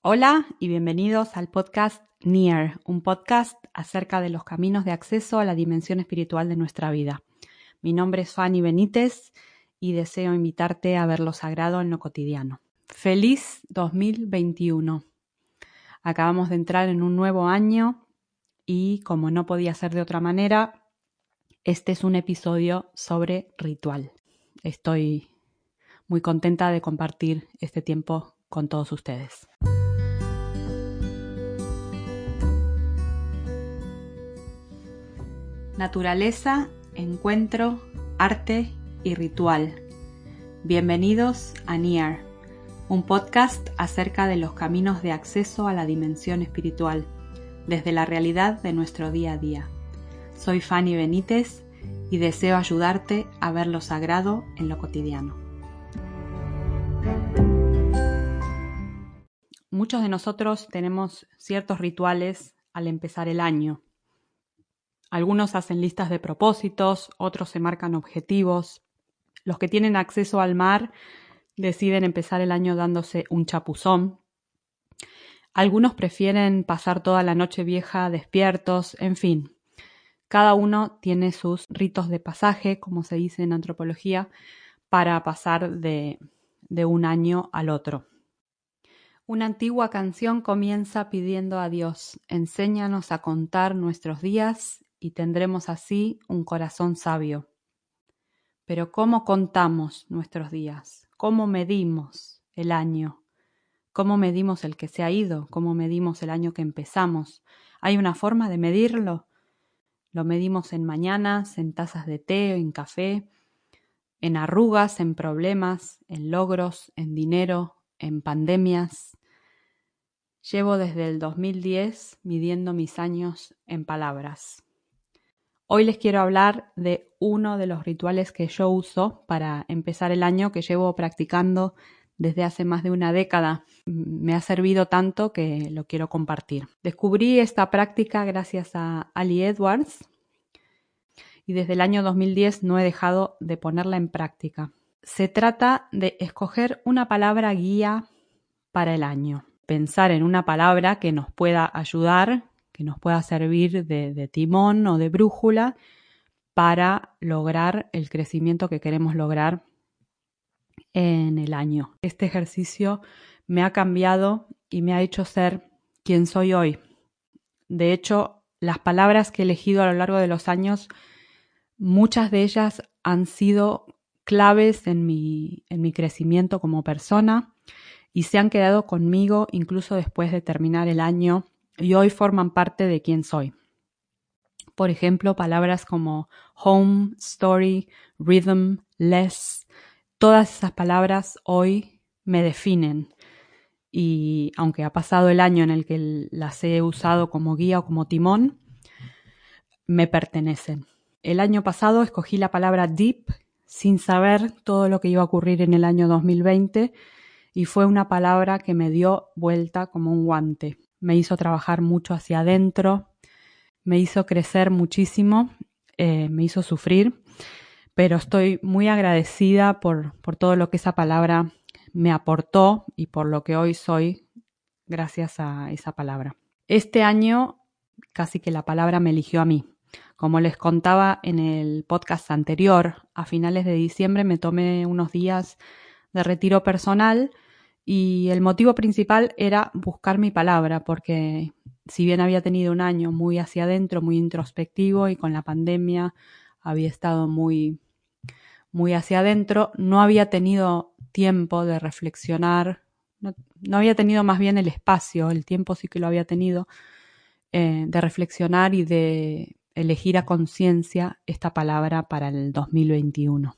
Hola y bienvenidos al podcast Near, un podcast acerca de los caminos de acceso a la dimensión espiritual de nuestra vida. Mi nombre es Fanny Benítez y deseo invitarte a ver lo sagrado en lo cotidiano. Feliz 2021. Acabamos de entrar en un nuevo año y como no podía ser de otra manera, este es un episodio sobre ritual. Estoy muy contenta de compartir este tiempo con todos ustedes. Naturaleza, encuentro, arte y ritual. Bienvenidos a NIAR, un podcast acerca de los caminos de acceso a la dimensión espiritual, desde la realidad de nuestro día a día. Soy Fanny Benítez y deseo ayudarte a ver lo sagrado en lo cotidiano. Muchos de nosotros tenemos ciertos rituales al empezar el año algunos hacen listas de propósitos, otros se marcan objetivos. Los que tienen acceso al mar deciden empezar el año dándose un chapuzón. Algunos prefieren pasar toda la noche vieja despiertos, en fin. Cada uno tiene sus ritos de pasaje, como se dice en antropología, para pasar de, de un año al otro. Una antigua canción comienza pidiendo a Dios, enséñanos a contar nuestros días y tendremos así un corazón sabio. Pero ¿cómo contamos nuestros días? ¿Cómo medimos el año? ¿Cómo medimos el que se ha ido? ¿Cómo medimos el año que empezamos? ¿Hay una forma de medirlo? Lo medimos en mañanas, en tazas de té, en café, en arrugas, en problemas, en logros, en dinero, en pandemias. Llevo desde el 2010 midiendo mis años en palabras. Hoy les quiero hablar de uno de los rituales que yo uso para empezar el año, que llevo practicando desde hace más de una década. Me ha servido tanto que lo quiero compartir. Descubrí esta práctica gracias a Ali Edwards y desde el año 2010 no he dejado de ponerla en práctica. Se trata de escoger una palabra guía para el año. Pensar en una palabra que nos pueda ayudar que nos pueda servir de, timón o de brújula para lograr el crecimiento que queremos lograr en el año. Este ejercicio me ha cambiado y me ha hecho ser quien soy hoy. De hecho, las palabras que he elegido a lo largo de los años, muchas de ellas han sido claves en mi, en mi crecimiento como persona y se han quedado conmigo incluso después de terminar el año y hoy forman parte de quién soy. Por ejemplo, palabras como home, story, rhythm, less, todas esas palabras hoy me definen. Y aunque ha pasado el año en el que las he usado como guía o como timón, me pertenecen. El año pasado escogí la palabra deep sin saber todo lo que iba a ocurrir en el año 2020 y fue una palabra que me dio vuelta como un guante me hizo trabajar mucho hacia adentro, me hizo crecer muchísimo, eh, me hizo sufrir, pero estoy muy agradecida por, por todo lo que esa palabra me aportó y por lo que hoy soy gracias a esa palabra. Este año casi que la palabra me eligió a mí. Como les contaba en el podcast anterior, a finales de diciembre me tomé unos días de retiro personal y el motivo principal era buscar mi palabra, porque si bien había tenido un año muy hacia adentro, muy introspectivo y con la pandemia había estado muy, muy hacia adentro, no había tenido tiempo de reflexionar, no, había tenido más bien el espacio, el tiempo sí que lo había tenido, eh, de reflexionar y de elegir a conciencia esta palabra para el 2021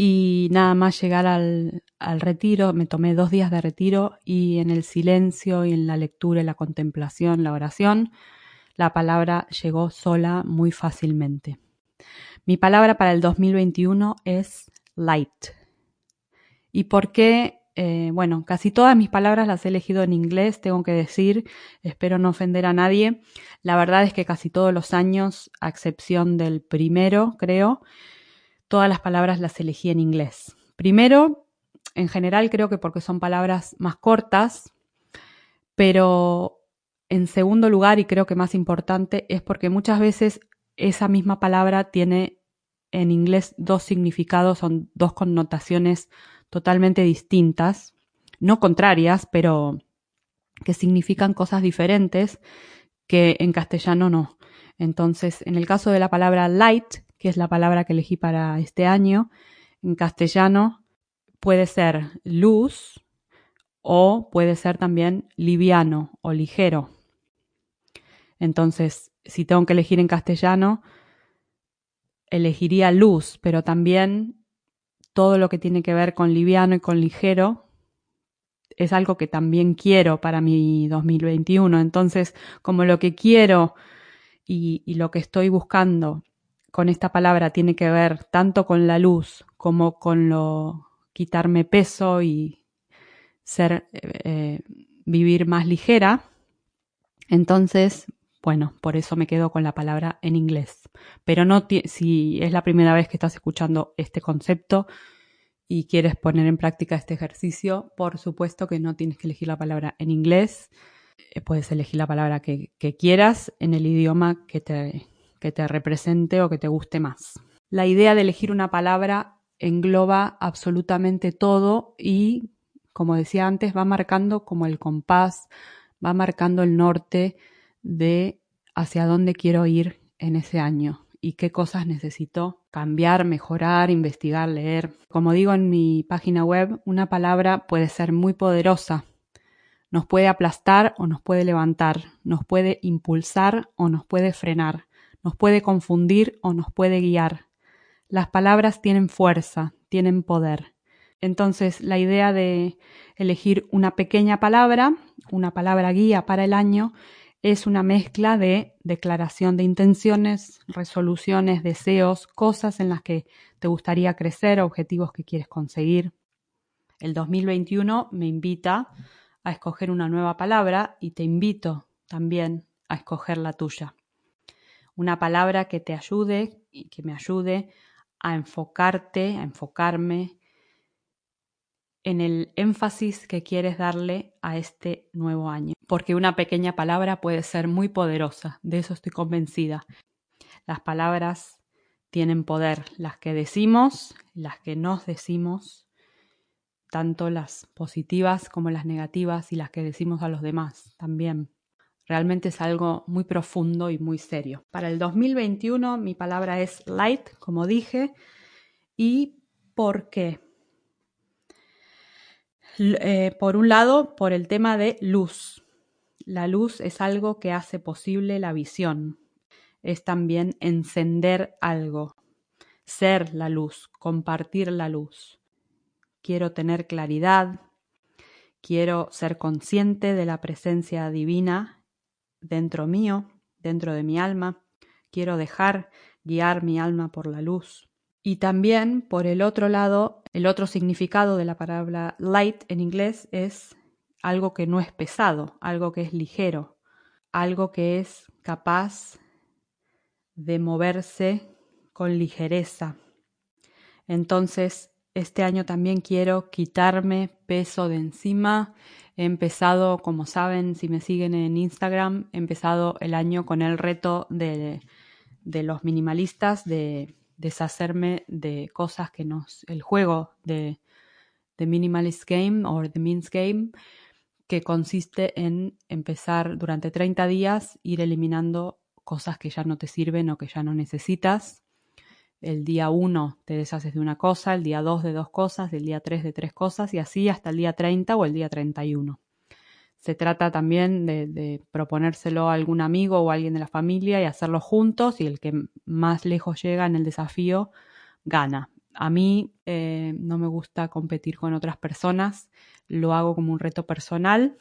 y nada más llegar al, retiro, me tomé dos días de retiro y en el silencio y en la lectura y la contemplación, la oración, la palabra llegó sola muy fácilmente. Mi palabra para el 2021 es light. ¿Y por qué? Eh, bueno, casi todas mis palabras las he elegido en inglés, tengo que decir, espero no ofender a nadie. La verdad es que casi todos los años, a excepción del primero, creo, todas las palabras las elegí en inglés. Primero, En general creo que porque son palabras más cortas, pero en segundo lugar, y creo que más importante, es porque muchas veces esa misma palabra tiene en inglés dos significados, son dos connotaciones totalmente distintas, no contrarias, pero que significan cosas diferentes que en castellano no. Entonces, en el caso de la palabra light, que es la palabra que elegí para este año, en castellano puede ser luz o puede ser también liviano o ligero. Entonces, si tengo que elegir en castellano, elegiría luz, pero también todo lo que tiene que ver con liviano y con ligero es algo que también quiero para mi 2021. Entonces, como lo que quiero y, y, lo que estoy buscando con esta palabra tiene que ver tanto con la luz como con lo quitarme peso y ser eh, vivir más ligera, entonces bueno, por eso me quedo con la palabra en inglés. Pero no si es la primera vez que estás escuchando este concepto y quieres poner en práctica este ejercicio, por supuesto que no tienes que elegir la palabra en inglés. Eh, puedes elegir la palabra que, quieras en el idioma que te, que te represente o que te guste más. La idea de elegir una palabra engloba absolutamente todo y, como decía antes, va marcando como el compás, va marcando el norte de hacia dónde quiero ir en ese año y qué cosas necesito cambiar, mejorar, investigar, leer. Como digo en mi página web, una palabra puede ser muy poderosa. Nos puede aplastar o nos puede levantar, nos puede impulsar o nos puede frenar, nos puede confundir o nos puede guiar. Las palabras tienen fuerza, tienen poder. Entonces, la idea de elegir una pequeña palabra, una palabra guía para el año, es una mezcla de declaración de intenciones, resoluciones, deseos, cosas en las que te gustaría crecer, objetivos que quieres conseguir. El 2021 me invita a escoger una nueva palabra y te invito también a escoger la tuya. Una palabra que te ayude y que me ayude a enfocarte, a enfocarme en el énfasis que quieres darle a este nuevo año. Porque una pequeña palabra puede ser muy poderosa, de eso estoy convencida. Las palabras tienen poder, las que decimos, las que nos decimos, tanto las positivas como las negativas y las que decimos a los demás también. Realmente es algo muy profundo y muy serio. Para el 2021 mi palabra es light, como dije. ¿Y por qué? Eh, por un lado, por el tema de luz. La luz es algo que hace posible la visión. Es también encender algo, ser la luz, compartir la luz. Quiero tener claridad, quiero ser consciente de la presencia divina dentro mío, dentro de mi alma. Quiero dejar guiar mi alma por la luz. Y también, por el otro lado, el otro significado de la palabra light en inglés es algo que no es pesado, algo que es ligero, algo que es capaz de moverse con ligereza. Entonces, este año también quiero quitarme peso de encima. He empezado, como saben, si me siguen en Instagram, he empezado el año con el reto de, de los minimalistas, de deshacerme de cosas que nos. el juego de, de Minimalist Game o The Means Game, que consiste en empezar durante 30 días, ir eliminando cosas que ya no te sirven o que ya no necesitas. El día 1 te deshaces de una cosa, el día 2 de dos cosas, el día 3 de tres cosas y así hasta el día 30 o el día 31. Se trata también de, proponérselo a algún amigo o alguien de la familia y hacerlo juntos y el que más lejos llega en el desafío gana. A mí eh, no me gusta competir con otras personas, lo hago como un reto personal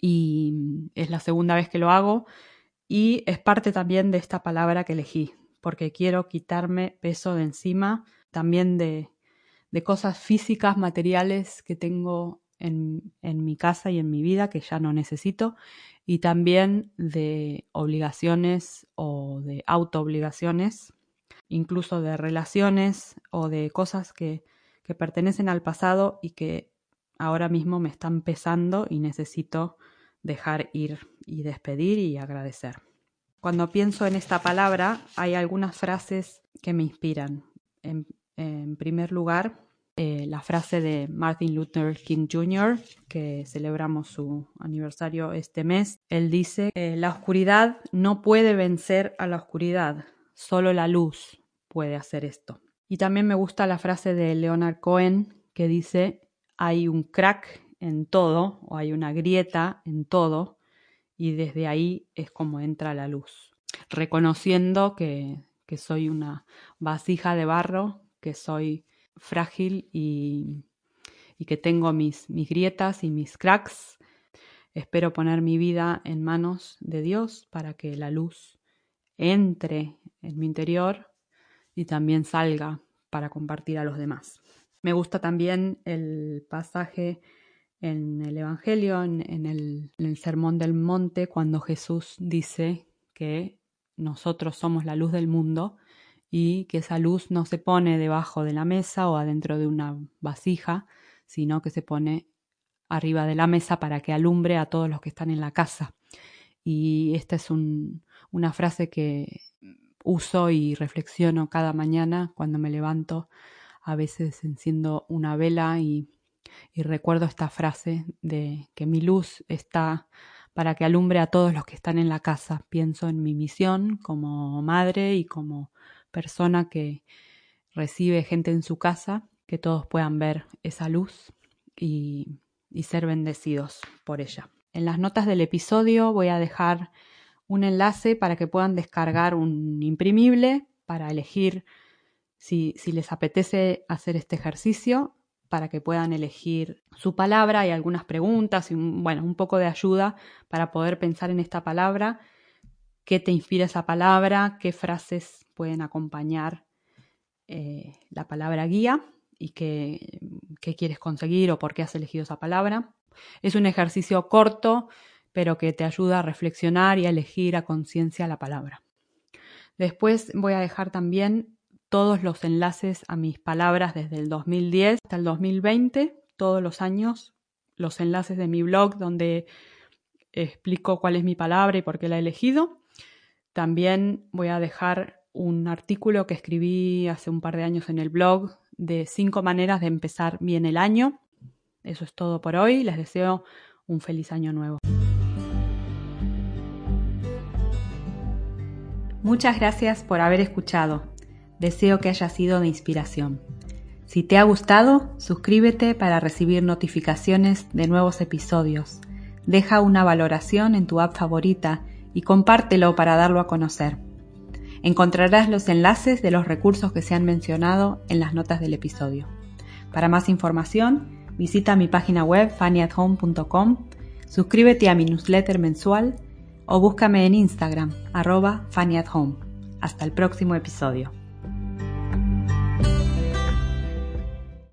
y es la segunda vez que lo hago y es parte también de esta palabra que elegí, porque quiero quitarme peso de encima, también de, de cosas físicas, materiales que tengo en, mi casa y en mi vida que ya no necesito y también de obligaciones o de autoobligaciones, incluso de relaciones o de cosas que, que pertenecen al pasado y que ahora mismo me están pesando y necesito dejar ir y despedir y agradecer. Cuando pienso en esta palabra hay algunas frases que me inspiran. En, primer lugar, eh, la frase de Martin Luther King Jr., que celebramos su aniversario este mes. Él dice, eh, la oscuridad no puede vencer a la oscuridad, solo la luz puede hacer esto. Y también me gusta la frase de Leonard Cohen que dice, hay un crack en todo o hay una grieta en todo y desde ahí es como entra la luz, reconociendo que, que soy una vasija de barro, que soy frágil y, y que tengo mis, mis grietas y mis cracks. Espero poner mi vida en manos de Dios para que la luz entre en mi interior y también salga para compartir a los demás. Me gusta también el pasaje en el Evangelio, en, el, Sermón del Monte, cuando Jesús dice que nosotros somos la luz del mundo y que esa luz no se pone debajo de la mesa o adentro de una vasija, sino que se pone arriba de la mesa para que alumbre a todos los que están en la casa. Y esta es una frase que uso y reflexiono cada mañana cuando me levanto. A veces enciendo una vela y, recuerdo esta frase de que mi luz está para que alumbre a todos los que están en la casa. Pienso en mi misión como madre y como persona que recibe gente en su casa, que todos puedan ver esa luz y, y ser bendecidos por ella. En las notas del episodio voy a dejar un enlace para que puedan descargar un imprimible para elegir si, les apetece hacer este ejercicio, para que puedan elegir su palabra y algunas preguntas y bueno, un poco de ayuda para poder pensar en esta palabra, qué te inspira esa palabra, qué frases pueden acompañar eh, la palabra guía y qué, qué quieres conseguir o por qué has elegido esa palabra. Es un ejercicio corto, pero que te ayuda a reflexionar y a elegir a conciencia la palabra. Después voy a dejar también todos los enlaces a mis palabras desde el 2010 hasta el 2020, todos los años, los enlaces de mi blog donde explico cuál es mi palabra y por qué la he elegido. También voy a dejar un artículo que escribí hace un par de años en el blog de cinco maneras de empezar bien el año. Eso es todo por hoy. Les deseo un feliz año nuevo. Muchas gracias por haber escuchado. Deseo que haya sido de inspiración. Si te ha gustado, suscríbete para recibir notificaciones de nuevos episodios. Deja una valoración en tu app favorita y compártelo para darlo a conocer. Encontrarás los enlaces de los recursos que se han mencionado en las notas del episodio. Para más información, visita mi página web fannyathome.com, suscríbete a mi newsletter mensual o búscame en Instagram, arroba. Hasta el próximo episodio.